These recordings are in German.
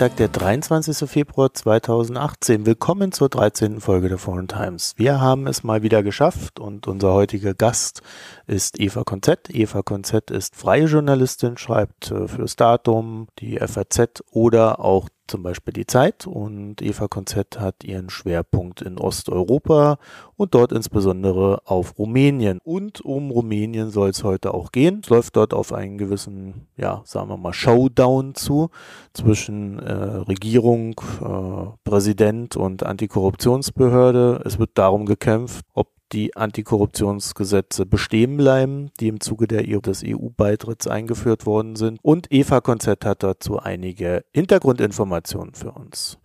Freitag, der 23. Februar 2018. Willkommen zur 13. Folge der Foreign Times. Wir haben es mal wieder geschafft und unser heutiger Gast ist Eva Konzett. Eva Konzett ist freie Journalistin, schreibt äh, fürs Datum, die FAZ oder auch zum Beispiel die Zeit und Eva Konzett hat ihren Schwerpunkt in Osteuropa und dort insbesondere auf Rumänien. Und um Rumänien soll es heute auch gehen. Es läuft dort auf einen gewissen, ja, sagen wir mal, Showdown zu zwischen äh, Regierung, äh, Präsident und Antikorruptionsbehörde. Es wird darum gekämpft, ob die Antikorruptionsgesetze bestehen bleiben, die im Zuge der, des EU-Beitritts eingeführt worden sind. Und Eva Konzert hat dazu einige Hintergrundinformationen für uns.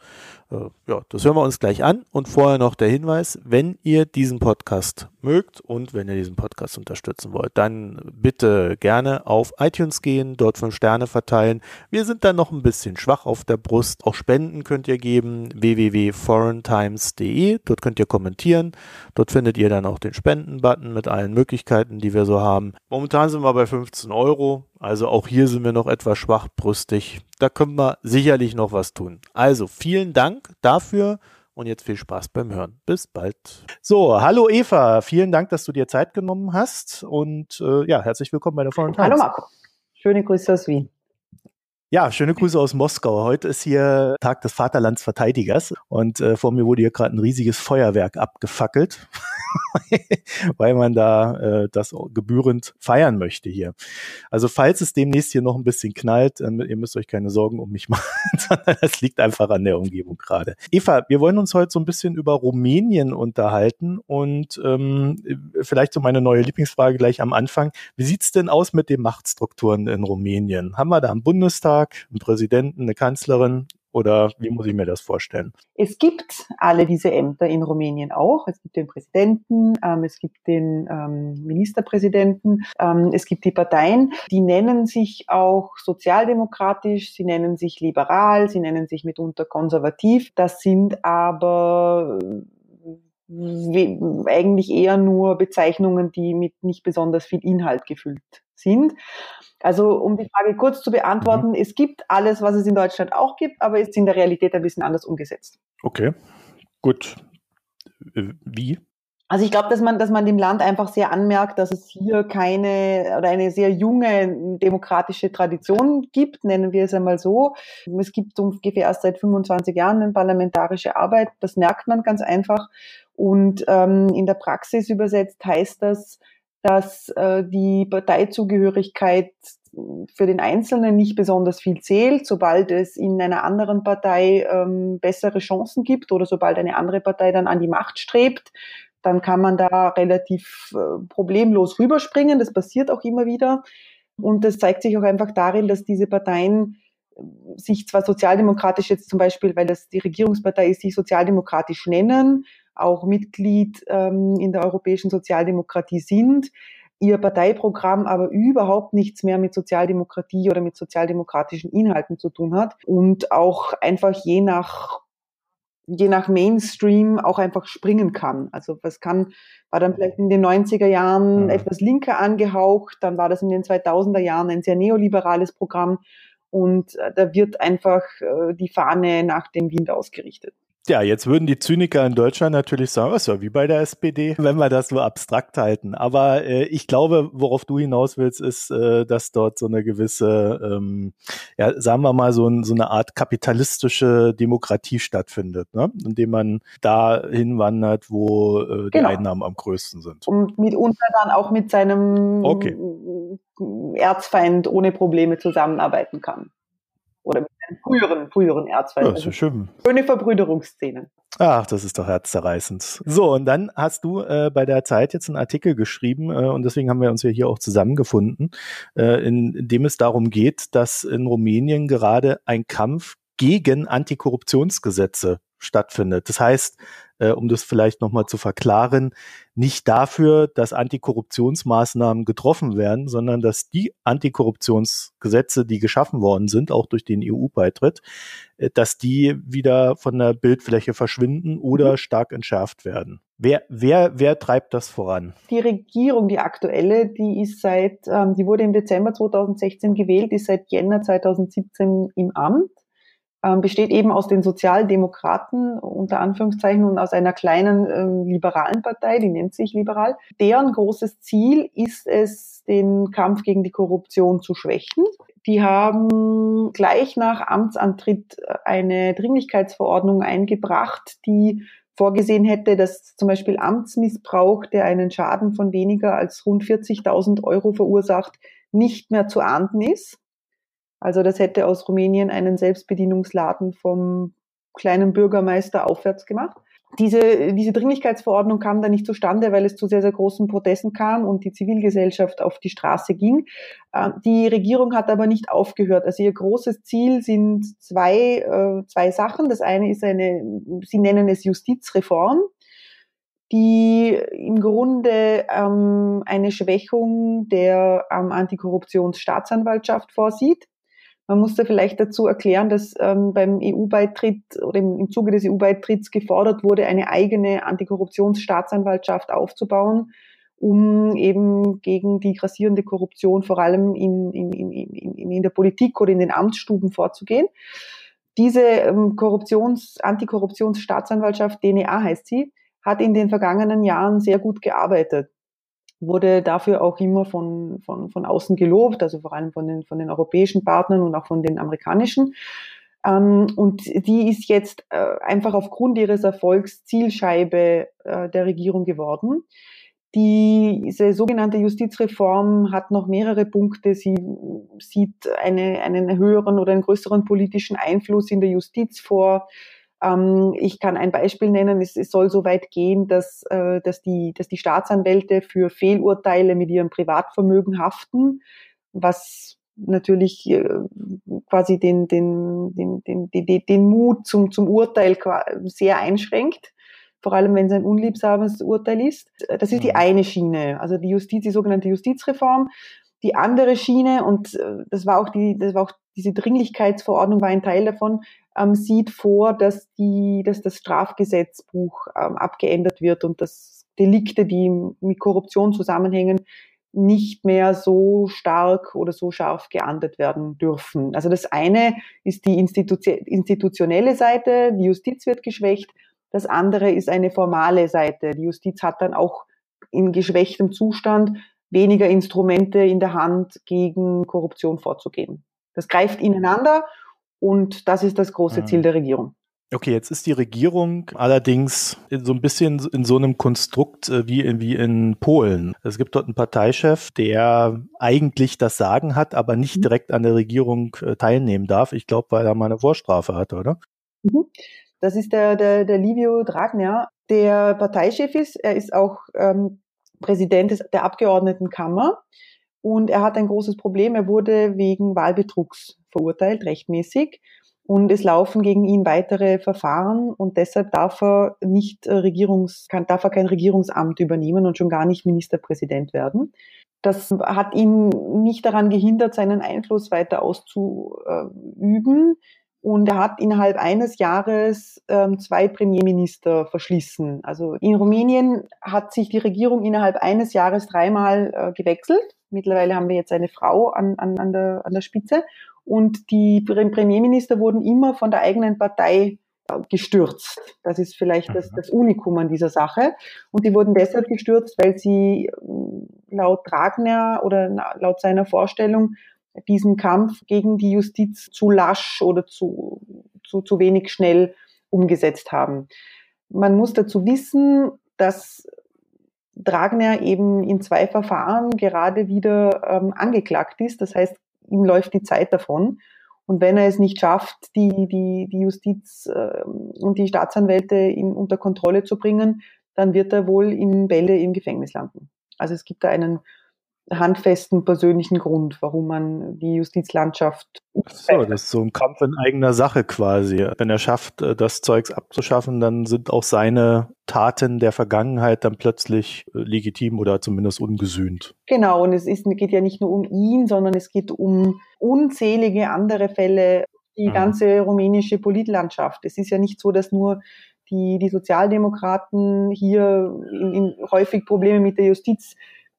Äh, ja, das hören wir uns gleich an. Und vorher noch der Hinweis, wenn ihr diesen Podcast mögt und wenn ihr diesen Podcast unterstützen wollt, dann bitte gerne auf iTunes gehen, dort fünf Sterne verteilen. Wir sind dann noch ein bisschen schwach auf der Brust. Auch Spenden könnt ihr geben, www.foreigntimes.de. Dort könnt ihr kommentieren. Dort findet ihr dann auch den Spenden-Button mit allen Möglichkeiten, die wir so haben. Momentan sind wir bei 15 Euro. Also auch hier sind wir noch etwas schwachbrüstig. Da können wir sicherlich noch was tun. Also vielen Dank dafür und jetzt viel Spaß beim Hören. Bis bald. So, hallo Eva, vielen Dank, dass du dir Zeit genommen hast und äh, ja, herzlich willkommen bei der Foreign Times. Hallo Marco, schöne Grüße aus Wien. Ja, schöne Grüße aus Moskau. Heute ist hier Tag des Vaterlandsverteidigers und äh, vor mir wurde hier gerade ein riesiges Feuerwerk abgefackelt, weil man da äh, das gebührend feiern möchte hier. Also falls es demnächst hier noch ein bisschen knallt, äh, ihr müsst euch keine Sorgen um mich machen, sondern das liegt einfach an der Umgebung gerade. Eva, wir wollen uns heute so ein bisschen über Rumänien unterhalten und ähm, vielleicht so meine neue Lieblingsfrage gleich am Anfang. Wie sieht's denn aus mit den Machtstrukturen in Rumänien? Haben wir da Bundestag Bundestag, einen Präsidenten, eine Kanzlerin oder wie muss ich mir das vorstellen? Es gibt alle diese Ämter in Rumänien auch. Es gibt den Präsidenten, ähm, es gibt den ähm, Ministerpräsidenten, ähm, es gibt die Parteien, die nennen sich auch sozialdemokratisch, sie nennen sich liberal, sie nennen sich mitunter konservativ. Das sind aber äh, eigentlich eher nur Bezeichnungen, die mit nicht besonders viel Inhalt gefüllt sind. Also um die Frage kurz zu beantworten, mhm. es gibt alles, was es in Deutschland auch gibt, aber ist in der Realität ein bisschen anders umgesetzt. Okay, gut. Äh, wie? Also ich glaube, dass man, dass man dem Land einfach sehr anmerkt, dass es hier keine oder eine sehr junge demokratische Tradition gibt, nennen wir es einmal so. Es gibt ungefähr erst seit 25 Jahren eine parlamentarische Arbeit, das merkt man ganz einfach. Und ähm, in der Praxis übersetzt heißt das, dass äh, die Parteizugehörigkeit für den Einzelnen nicht besonders viel zählt, sobald es in einer anderen Partei ähm, bessere Chancen gibt oder sobald eine andere Partei dann an die Macht strebt, dann kann man da relativ äh, problemlos rüberspringen. Das passiert auch immer wieder. Und das zeigt sich auch einfach darin, dass diese Parteien äh, sich zwar sozialdemokratisch jetzt zum Beispiel, weil das die Regierungspartei ist, sich sozialdemokratisch nennen, auch Mitglied ähm, in der europäischen Sozialdemokratie sind, ihr Parteiprogramm aber überhaupt nichts mehr mit Sozialdemokratie oder mit sozialdemokratischen Inhalten zu tun hat und auch einfach je nach je nach Mainstream auch einfach springen kann. Also was kann, war dann vielleicht in den 90er Jahren mhm. etwas linker angehaucht, dann war das in den 2000er Jahren ein sehr neoliberales Programm und äh, da wird einfach äh, die Fahne nach dem Wind ausgerichtet. Ja, jetzt würden die Zyniker in Deutschland natürlich sagen, ist ja wie bei der SPD, wenn wir das so abstrakt halten. Aber äh, ich glaube, worauf du hinaus willst, ist, äh, dass dort so eine gewisse, ähm, ja, sagen wir mal, so, ein, so eine Art kapitalistische Demokratie stattfindet, ne? indem man da hinwandert, wo äh, die genau. Einnahmen am größten sind. Und mitunter dann auch mit seinem okay. Erzfeind ohne Probleme zusammenarbeiten kann. Oder mit früheren, früheren Erzfeind. Ja, ist also schön. Schöne Verbrüderungsszene. Ach, das ist doch herzzerreißend. So, und dann hast du äh, bei der Zeit jetzt einen Artikel geschrieben, äh, und deswegen haben wir uns ja hier auch zusammengefunden, äh, in, in dem es darum geht, dass in Rumänien gerade ein Kampf gegen Antikorruptionsgesetze stattfindet. Das heißt, äh, um das vielleicht nochmal zu verklaren, nicht dafür, dass Antikorruptionsmaßnahmen getroffen werden, sondern dass die Antikorruptionsgesetze, die geschaffen worden sind, auch durch den EU-Beitritt, äh, dass die wieder von der Bildfläche verschwinden oder mhm. stark entschärft werden. Wer, wer, wer treibt das voran? Die Regierung, die aktuelle, die ist seit, ähm, die wurde im Dezember 2016 gewählt, ist seit Jänner 2017 im Amt besteht eben aus den Sozialdemokraten unter Anführungszeichen und aus einer kleinen äh, liberalen Partei, die nennt sich liberal. Deren großes Ziel ist es, den Kampf gegen die Korruption zu schwächen. Die haben gleich nach Amtsantritt eine Dringlichkeitsverordnung eingebracht, die vorgesehen hätte, dass zum Beispiel Amtsmissbrauch, der einen Schaden von weniger als rund 40.000 Euro verursacht, nicht mehr zu ahnden ist. Also das hätte aus Rumänien einen Selbstbedienungsladen vom kleinen Bürgermeister aufwärts gemacht. Diese, diese Dringlichkeitsverordnung kam dann nicht zustande, weil es zu sehr, sehr großen Protesten kam und die Zivilgesellschaft auf die Straße ging. Ähm, die Regierung hat aber nicht aufgehört. Also ihr großes Ziel sind zwei, äh, zwei Sachen. Das eine ist eine, sie nennen es Justizreform die im Grunde ähm, eine Schwächung der ähm, Antikorruptionsstaatsanwaltschaft vorsieht. Man muss da vielleicht dazu erklären, dass ähm, beim EU-Beitritt oder im, im Zuge des EU-Beitritts gefordert wurde, eine eigene Antikorruptionsstaatsanwaltschaft aufzubauen, um eben gegen die grassierende Korruption vor allem in, in, in, in, in der Politik oder in den Amtsstuben vorzugehen. Diese ähm, Korruptions-, Antikorruptionsstaatsanwaltschaft, DNA heißt sie, hat in den vergangenen Jahren sehr gut gearbeitet wurde dafür auch immer von, von, von außen gelobt, also vor allem von den, von den europäischen Partnern und auch von den amerikanischen. Ähm, und die ist jetzt äh, einfach aufgrund ihres Erfolgs Zielscheibe äh, der Regierung geworden. Diese sogenannte Justizreform hat noch mehrere Punkte. Sie sieht eine, einen höheren oder einen größeren politischen Einfluss in der Justiz vor. Ähm, ich kann ein Beispiel nennen. Es, soll so weit gehen, dass, äh, dass, die, dass die Staatsanwälte für Fehlurteile mit ihrem Privatvermögen haften, was natürlich äh, quasi den, den, den, den, den, den Mut zum, zum Urteil sehr einschränkt vor allem wenn es ein unliebsames Urteil ist. Das ist die mhm. eine Schiene, also die Justiz, die sogenannte Justizreform. Die andere Schiene, und äh, das war auch die, das war auch diese Dringlichkeitsverordnung war ein Teil davon, ähm, sieht vor, dass, die, dass das Strafgesetzbuch ähm, abgeändert wird und dass Delikte, die mit Korruption zusammenhängen, nicht mehr so stark oder so scharf geahndet werden dürfen. Also das eine ist die institutionelle Seite, die Justiz wird geschwächt. Das andere ist eine formale Seite. Die Justiz hat dann auch in geschwächtem Zustand weniger Instrumente in der Hand, gegen Korruption vorzugehen. Das greift ineinander und das ist das große mhm. Ziel der Regierung. Okay, jetzt ist die Regierung allerdings so ein bisschen in so einem Konstrukt äh, wie in, wie in Polen. Es gibt dort einen Parteichef, der eigentlich das Sagen hat, aber nicht mhm. direkt an der Regierung äh, teilnehmen darf. Ich glaube, weil er mal eine Vorstrafe hatte, oder? Mhm. Das ist der, der, der Livio Dragner, der Parteichef ist. Er ist auch ähm, Präsident der Abgeordnetenkammer und er hat ein großes Problem. Er wurde wegen Wahlbetrugs verurteilt, rechtmäßig. Und es laufen gegen ihn weitere Verfahren und deshalb darf er nicht äh, Regierungs, kann, darf er kein Regierungsamt übernehmen und schon gar nicht Ministerpräsident werden. Das hat ihn nicht daran gehindert, seinen Einfluss weiter auszuüben. Und er hat innerhalb eines Jahres ähm, zwei Premierminister verschlissen. Also in Rumänien hat sich die Regierung innerhalb eines Jahres dreimal äh, gewechselt. Mittlerweile haben wir jetzt eine Frau an, an, an, der, an der Spitze. Und die Premierminister wurden immer von der eigenen Partei äh, gestürzt. Das ist vielleicht das, mhm. das Unikum an dieser Sache. Und die wurden deshalb gestürzt, weil sie äh, laut Dragner oder laut seiner Vorstellung diesen Kampf gegen die Justiz zu lasch oder zu, zu, zu wenig schnell umgesetzt haben. Man muss dazu wissen, dass Dragner eben in zwei Verfahren gerade wieder ähm, angeklagt ist. Das heißt, ihm läuft die Zeit davon. Und wenn er es nicht schafft, die, die, die Justiz äh, und die Staatsanwälte in, unter Kontrolle zu bringen, dann wird er wohl in Bälle im Gefängnis landen. Also es gibt da einen handfesten persönlichen Grund, warum man die Justizlandschaft. So, das ist so ein Kampf in eigener Sache quasi. Wenn er schafft, äh, das Zeugs abzuschaffen, dann sind auch seine Taten der Vergangenheit dann plötzlich äh, legitim oder zumindest ungesühnt. Genau, und es ist, geht ja nicht nur um ihn, sondern es geht um unzählige andere Fälle, die mhm. ganze rumänische Politlandschaft. Es ist ja nicht so, dass nur die, die Sozialdemokraten hier in, in häufig Probleme mit der Justiz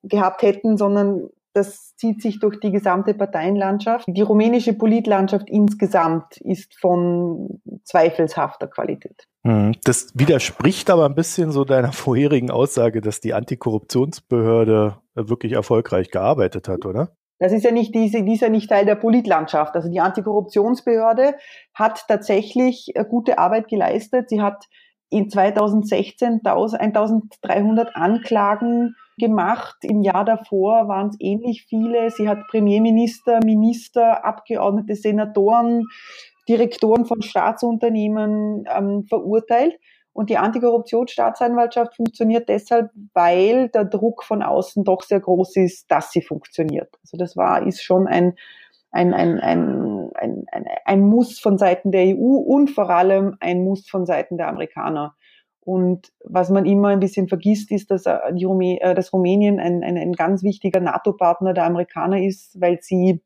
gehabt hätten, sondern das zieht sich durch die gesamte Parteienlandschaft. Die rumänische Politlandschaft insgesamt ist von zweifelshafter Qualität. Hm, das widerspricht aber ein bisschen so deiner vorherigen Aussage, dass die Antikorruptionsbehörde wirklich erfolgreich gearbeitet hat, oder? Das ist ja nicht diese, dieser nicht Teil der Politlandschaft. Also die Antikorruptionsbehörde hat tatsächlich äh, gute Arbeit geleistet. Sie hat in 2016 1300 Anklagen gemacht. Im Jahr davor waren es ähnlich viele. Sie hat Premierminister, Minister, Abgeordnete, Senatoren, Direktoren von Staatsunternehmen ähm, verurteilt. Und die Antikorruptionsstaatsanwaltschaft funktioniert deshalb, weil der Druck von außen doch sehr groß ist, dass sie funktioniert. Also das war, ist schon ein, ein, ein, ein, ein, ein, ein Muss von Seiten der EU und vor allem ein Muss von Seiten der Amerikaner. Und was man immer ein bisschen vergisst, ist, dass, äh, Rumä äh, dass Rumänien ein, ein, ein ganz wichtiger NATO-Partner der Amerikaner ist, weil sie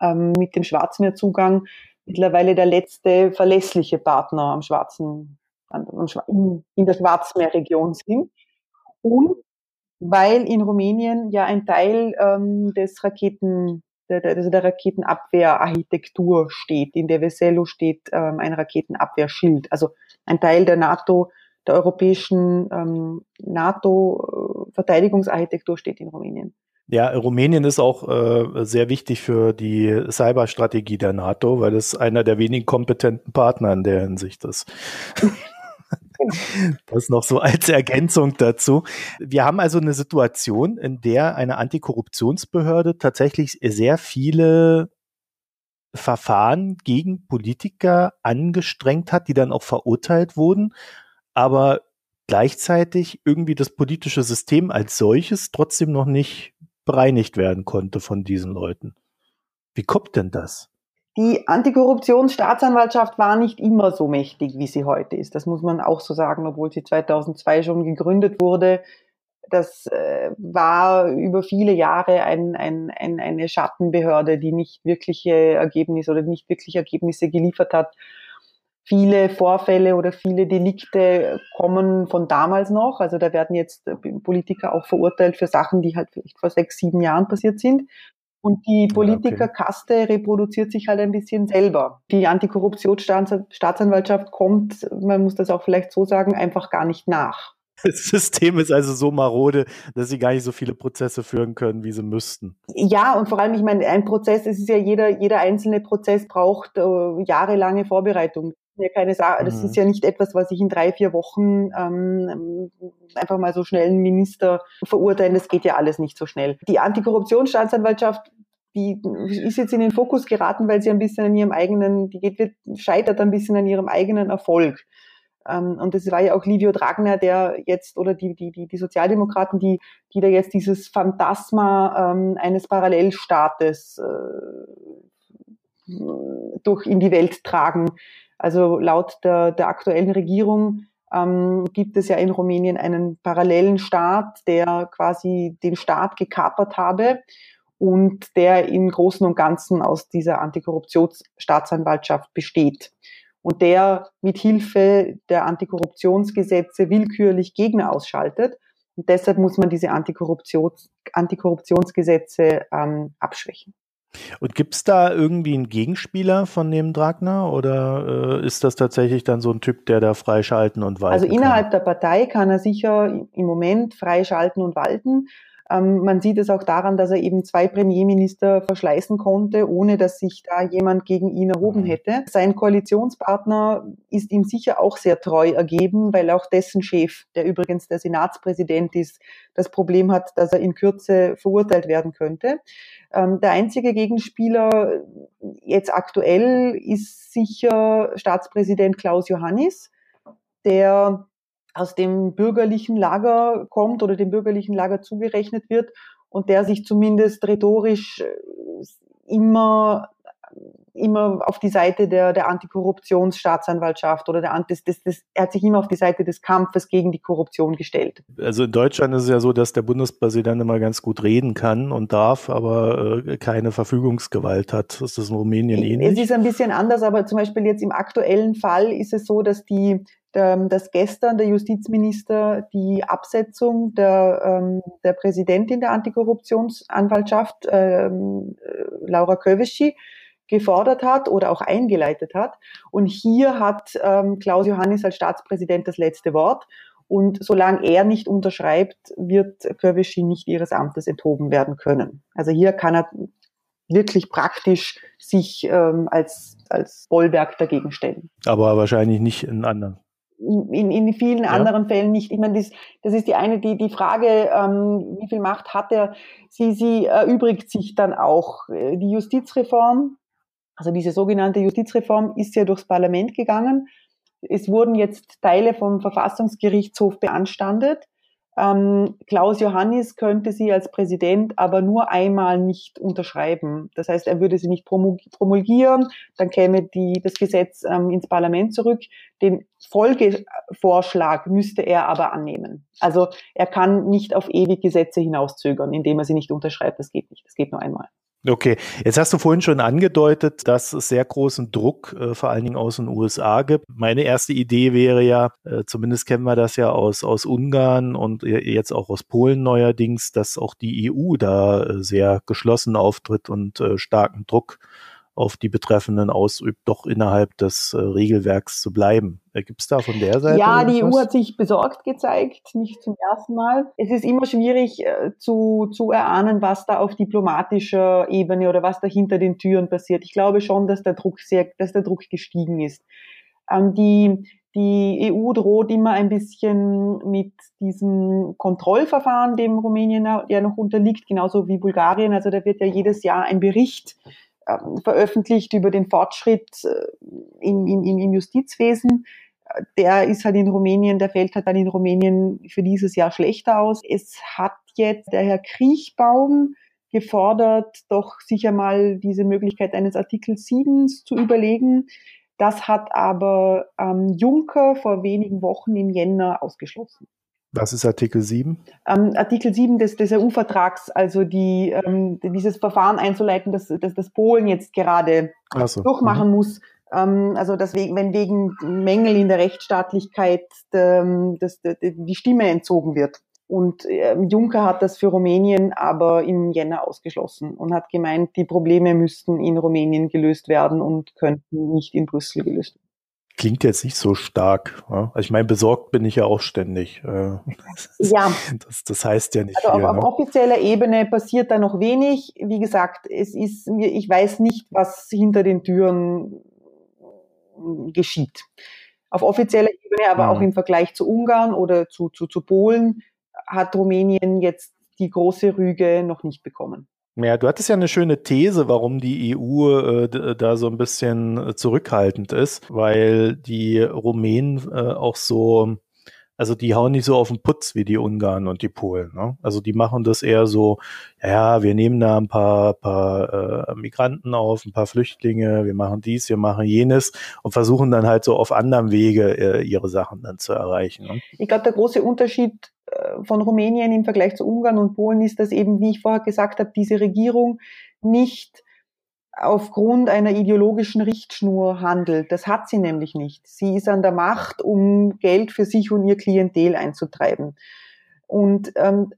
ähm, mit dem Schwarzmeerzugang mittlerweile der letzte verlässliche Partner am Schwarzen in, in der Schwarzmeerregion sind. Und weil in Rumänien ja ein Teil ähm, des Raketen, der, der, also der Raketenabwehrarchitektur steht. In der Veselo steht ähm, ein Raketenabwehrschild. Also ein Teil der NATO, der europäischen ähm, NATO-Verteidigungsarchitektur steht in Rumänien. Ja, Rumänien ist auch äh, sehr wichtig für die Cyberstrategie der NATO, weil es einer der wenigen kompetenten Partner in der Hinsicht ist. Das noch so als Ergänzung dazu. Wir haben also eine Situation, in der eine Antikorruptionsbehörde tatsächlich sehr viele Verfahren gegen Politiker angestrengt hat, die dann auch verurteilt wurden, aber gleichzeitig irgendwie das politische System als solches trotzdem noch nicht bereinigt werden konnte von diesen Leuten. Wie kommt denn das? Die Antikorruptionsstaatsanwaltschaft war nicht immer so mächtig, wie sie heute ist. Das muss man auch so sagen, obwohl sie 2002 schon gegründet wurde. Das äh, war über viele Jahre ein, ein, ein, eine Schattenbehörde, die nicht wirkliche Ergebnisse oder nicht wirklich Ergebnisse geliefert hat. Viele Vorfälle oder viele Delikte kommen von damals noch. Also da werden jetzt Politiker auch verurteilt für Sachen, die halt vielleicht vor sechs, sieben Jahren passiert sind. Und die Politikerkaste okay. reproduziert sich halt ein bisschen selber. Die Antikorruptionsstaatsanwaltschaft kommt, man muss das auch vielleicht so sagen, einfach gar nicht nach. Das System ist also so marode, dass sie gar nicht so viele Prozesse führen können, wie sie müssten. Ja, und vor allem, ich meine, ein Prozess, es ist ja jeder, jeder einzelne Prozess braucht äh, jahrelange Vorbereitung ja keine Sache, das mhm. ist ja nicht etwas, was ich in drei, vier Wochen ähm, einfach mal so schnell einen Minister verurteilen. Das geht ja alles nicht so schnell. Die Antikorruptionsstaatsanwaltschaft die ist jetzt in den Fokus geraten, weil sie ein bisschen an ihrem eigenen, die geht, wird, scheitert ein bisschen an ihrem eigenen Erfolg. Ähm, und das war ja auch Livio Dragner, der jetzt, oder die, die, die, die Sozialdemokraten, die, die da jetzt dieses Phantasma ähm, eines Parallelstaates äh, durch in die Welt tragen. Also laut der, der aktuellen Regierung ähm, gibt es ja in Rumänien einen parallelen Staat, der quasi den Staat gekapert habe und der im Großen und Ganzen aus dieser Antikorruptionsstaatsanwaltschaft besteht und der mit Hilfe der Antikorruptionsgesetze willkürlich Gegner ausschaltet. Und deshalb muss man diese Antikorruptions Antikorruptionsgesetze ähm, abschwächen. Und gibt es da irgendwie einen Gegenspieler von dem Dragner oder äh, ist das tatsächlich dann so ein Typ, der da freischalten und walten Also innerhalb kann? der Partei kann er sicher im Moment freischalten und walten. Ähm, man sieht es auch daran, dass er eben zwei Premierminister verschleißen konnte, ohne dass sich da jemand gegen ihn erhoben mhm. hätte. Sein Koalitionspartner ist ihm sicher auch sehr treu ergeben, weil auch dessen Chef, der übrigens der Senatspräsident ist, das Problem hat, dass er in Kürze verurteilt werden könnte. Ähm, der einzige Gegenspieler jetzt aktuell ist sicher Staatspräsident Klaus Johannis, der aus dem bürgerlichen Lager kommt oder dem bürgerlichen Lager zugerechnet wird und der sich zumindest rhetorisch äh, immer immer auf die Seite der, der Antikorruptionsstaatsanwaltschaft oder der das, das, das, er hat sich immer auf die Seite des Kampfes gegen die Korruption gestellt. Also in Deutschland ist es ja so, dass der Bundespräsident immer ganz gut reden kann und darf, aber äh, keine Verfügungsgewalt hat. Ist das in Rumänien ähnlich? Es ist ein bisschen anders, aber zum Beispiel jetzt im aktuellen Fall ist es so, dass die dass gestern der Justizminister die Absetzung der, ähm, der Präsidentin der Antikorruptionsanwaltschaft, ähm, Laura Köveschi, gefordert hat oder auch eingeleitet hat. Und hier hat ähm, Klaus Johannis als Staatspräsident das letzte Wort. Und solange er nicht unterschreibt, wird Köveschi nicht ihres Amtes enthoben werden können. Also hier kann er wirklich praktisch sich ähm, als, als Bollwerk dagegen stellen. Aber wahrscheinlich nicht in anderen. In, in vielen ja. anderen Fällen nicht. Ich meine, das, das ist die eine, die, die Frage, ähm, wie viel Macht hat er? Sie, sie erübrigt sich dann auch. Äh, die Justizreform, also diese sogenannte Justizreform ist ja durchs Parlament gegangen. Es wurden jetzt Teile vom Verfassungsgerichtshof beanstandet. Ähm, Klaus Johannis könnte sie als Präsident aber nur einmal nicht unterschreiben. Das heißt, er würde sie nicht promulgieren, dann käme die, das Gesetz ähm, ins Parlament zurück. Den Folgevorschlag müsste er aber annehmen. Also er kann nicht auf ewig Gesetze hinauszögern, indem er sie nicht unterschreibt. Das geht nicht. Das geht nur einmal. Okay, jetzt hast du vorhin schon angedeutet, dass es sehr großen Druck äh, vor allen Dingen aus den USA gibt. Meine erste Idee wäre ja, äh, zumindest kennen wir das ja aus, aus Ungarn und jetzt auch aus Polen neuerdings, dass auch die EU da äh, sehr geschlossen auftritt und äh, starken Druck auf die Betreffenden ausübt, doch innerhalb des äh, Regelwerks zu bleiben. Äh, Gibt es da von der Seite? Ja, die EU hat sich besorgt gezeigt, nicht zum ersten Mal. Es ist immer schwierig äh, zu, zu erahnen, was da auf diplomatischer Ebene oder was da hinter den Türen passiert. Ich glaube schon, dass der Druck sehr, dass der Druck gestiegen ist. Ähm, die, die EU droht immer ein bisschen mit diesem Kontrollverfahren, dem Rumänien ja noch unterliegt, genauso wie Bulgarien. Also da wird ja jedes Jahr ein Bericht veröffentlicht über den Fortschritt äh, im, im, im Justizwesen. Der ist halt in Rumänien, der fällt halt dann in Rumänien für dieses Jahr schlechter aus. Es hat jetzt der Herr Kriechbaum gefordert, doch sicher mal diese Möglichkeit eines Artikel 7 zu überlegen. Das hat aber ähm, Juncker vor wenigen Wochen im Jänner ausgeschlossen. Was ist Artikel 7? Ähm, Artikel 7 des, des EU-Vertrags, also die, ähm, dieses Verfahren einzuleiten, das, das, das Polen jetzt gerade so. durchmachen mhm. muss. Ähm, also dass wegen, wenn wegen Mängel in der Rechtsstaatlichkeit ähm, das, die Stimme entzogen wird. Und äh, Juncker hat das für Rumänien aber im Jänner ausgeschlossen und hat gemeint, die Probleme müssten in Rumänien gelöst werden und könnten nicht in Brüssel gelöst werden klingt jetzt nicht so stark. Ja? Also ich meine, besorgt bin ich ja auch ständig. Äh, ja. Das, das heißt ja nicht also viel. Auf, ne? auf offizieller Ebene passiert da noch wenig. Wie gesagt, es ist mir, ich weiß nicht, was hinter den Türen geschieht. Auf offizieller Ebene, aber mhm. auch im Vergleich zu Ungarn oder zu, zu, zu Polen hat Rumänien jetzt die große Rüge noch nicht bekommen. Ja, du hattest ja eine schöne These, warum die EU äh, da so ein bisschen äh, zurückhaltend ist, weil die Rumänen äh, auch so, also die hauen nicht so auf den Putz wie die Ungarn und die Polen. Ne? Also die machen das eher so, ja, wir nehmen da ein paar, paar äh, Migranten auf, ein paar Flüchtlinge, wir machen dies, wir machen jenes und versuchen dann halt so auf anderem Wege äh, ihre Sachen dann zu erreichen. Ne? Ich glaube, der große Unterschied von Rumänien im Vergleich zu Ungarn und Polen ist, dass eben, wie ich vorher gesagt habe, diese Regierung nicht aufgrund einer ideologischen Richtschnur handelt. Das hat sie nämlich nicht. Sie ist an der Macht, um Geld für sich und ihr Klientel einzutreiben. Und ähm,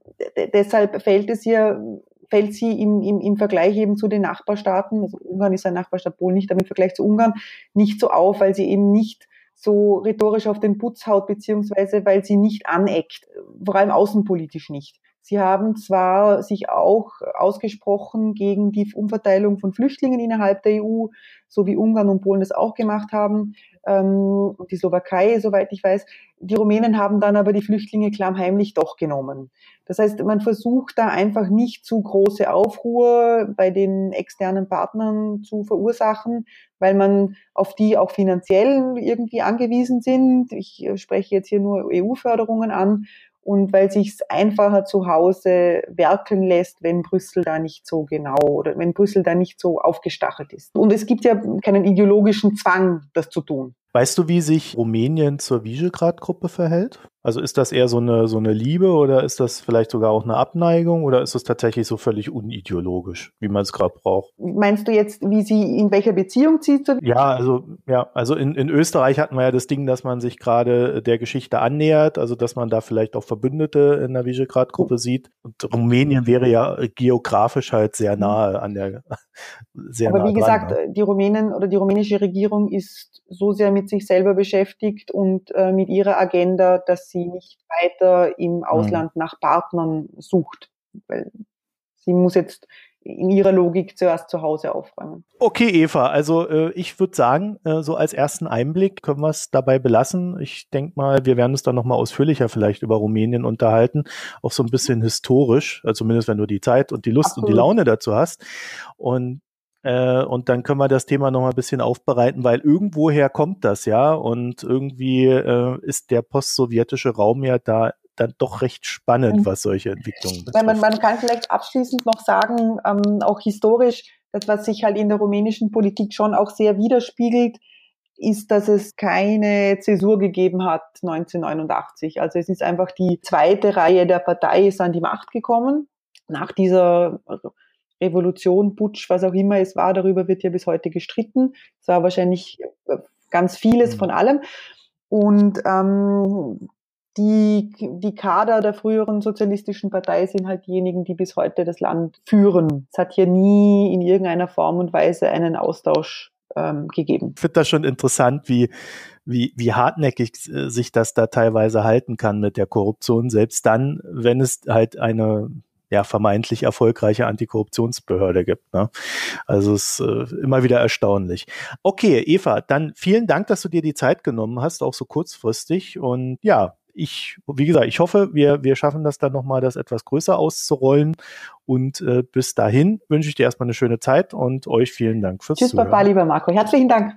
deshalb fällt es ihr, fällt sie im, im, im Vergleich eben zu den Nachbarstaaten, also Ungarn ist ein Nachbarstaat, Polen nicht, aber im Vergleich zu Ungarn nicht so auf, weil sie eben nicht so rhetorisch auf den Putz haut, beziehungsweise weil sie nicht aneckt, vor allem außenpolitisch nicht. Sie haben zwar sich auch ausgesprochen gegen die Umverteilung von Flüchtlingen innerhalb der EU, so wie Ungarn und Polen das auch gemacht haben, ähm, und die Slowakei, soweit ich weiß. Die Rumänen haben dann aber die Flüchtlinge klammheimlich doch genommen. Das heißt, man versucht da einfach nicht zu große Aufruhr bei den externen Partnern zu verursachen, weil man auf die auch finanziell irgendwie angewiesen sind. Ich äh, spreche jetzt hier nur EU-Förderungen an und weil sich es einfacher zu Hause werkeln lässt, wenn Brüssel da nicht so genau oder wenn Brüssel da nicht so aufgestachelt ist. Und es gibt ja keinen ideologischen Zwang, das zu tun. Weißt du, wie sich Rumänien zur Visegrad-Gruppe verhält? Also ist das eher so eine, so eine Liebe oder ist das vielleicht sogar auch eine Abneigung oder ist das tatsächlich so völlig unideologisch, wie man es gerade braucht? Meinst du jetzt, wie sie, in welcher Beziehung zu? Ja, also, ja, also in, in Österreich hatten wir ja das Ding, dass man sich gerade der Geschichte annähert, also dass man da vielleicht auch Verbündete in der Visegrad-Gruppe sieht. Und Rumänien wäre ja geografisch halt sehr nahe an der, sehr Aber nah wie dran, gesagt, ne? die Rumänen oder die rumänische Regierung ist so sehr mit sich selber beschäftigt und äh, mit ihrer Agenda, dass sie nicht weiter im mhm. Ausland mhm. nach Partnern sucht. Weil sie muss jetzt in ihrer Logik zuerst zu Hause aufräumen. Okay, Eva, also äh, ich würde sagen, äh, so als ersten Einblick können wir es dabei belassen. Ich denke mal, wir werden uns dann nochmal ausführlicher vielleicht über Rumänien unterhalten, auch so ein bisschen historisch, also zumindest wenn du die Zeit und die Lust Absolut. und die Laune dazu hast. Und äh, und dann können wir das Thema noch mal ein bisschen aufbereiten, weil irgendwoher kommt das ja und irgendwie äh, ist der postsowjetische Raum ja da dann doch recht spannend, mhm. was solche Entwicklungen betrifft. Man, man kann vielleicht abschließend noch sagen, ähm, auch historisch, das, was sich halt in der rumänischen Politik schon auch sehr widerspiegelt, ist, dass es keine Zäsur gegeben hat 1989. Also es ist einfach die zweite Reihe der Partei ist an die Macht gekommen. Nach dieser Revolution, Putsch, was auch immer es war, darüber wird ja bis heute gestritten. Es war wahrscheinlich äh, ganz vieles mhm. von allem. Und ähm, die, die Kader der früheren sozialistischen Partei sind halt diejenigen, die bis heute das Land führen. Es hat hier nie in irgendeiner Form und Weise einen Austausch ähm, gegeben. Ich finde das schon interessant, wie, wie, wie hartnäckig äh, sich das da teilweise halten kann mit der Korruption, selbst dann, wenn es halt eine ja, vermeintlich erfolgreiche Antikorruptionsbehörde gibt. Ne? Also es ist äh, immer wieder erstaunlich. Okay, Eva, dann vielen Dank, dass du dir die Zeit genommen hast, auch so kurzfristig. Und ja, ich, wie gesagt, ich hoffe, wir, wir schaffen das dann nochmal, das etwas größer auszurollen. Und äh, bis dahin wünsche ich dir erstmal eine schöne Zeit und euch vielen Dank fürs Tschüss, Zuhören. Tschüss, Baba, lieber Marco. Herzlichen Dank.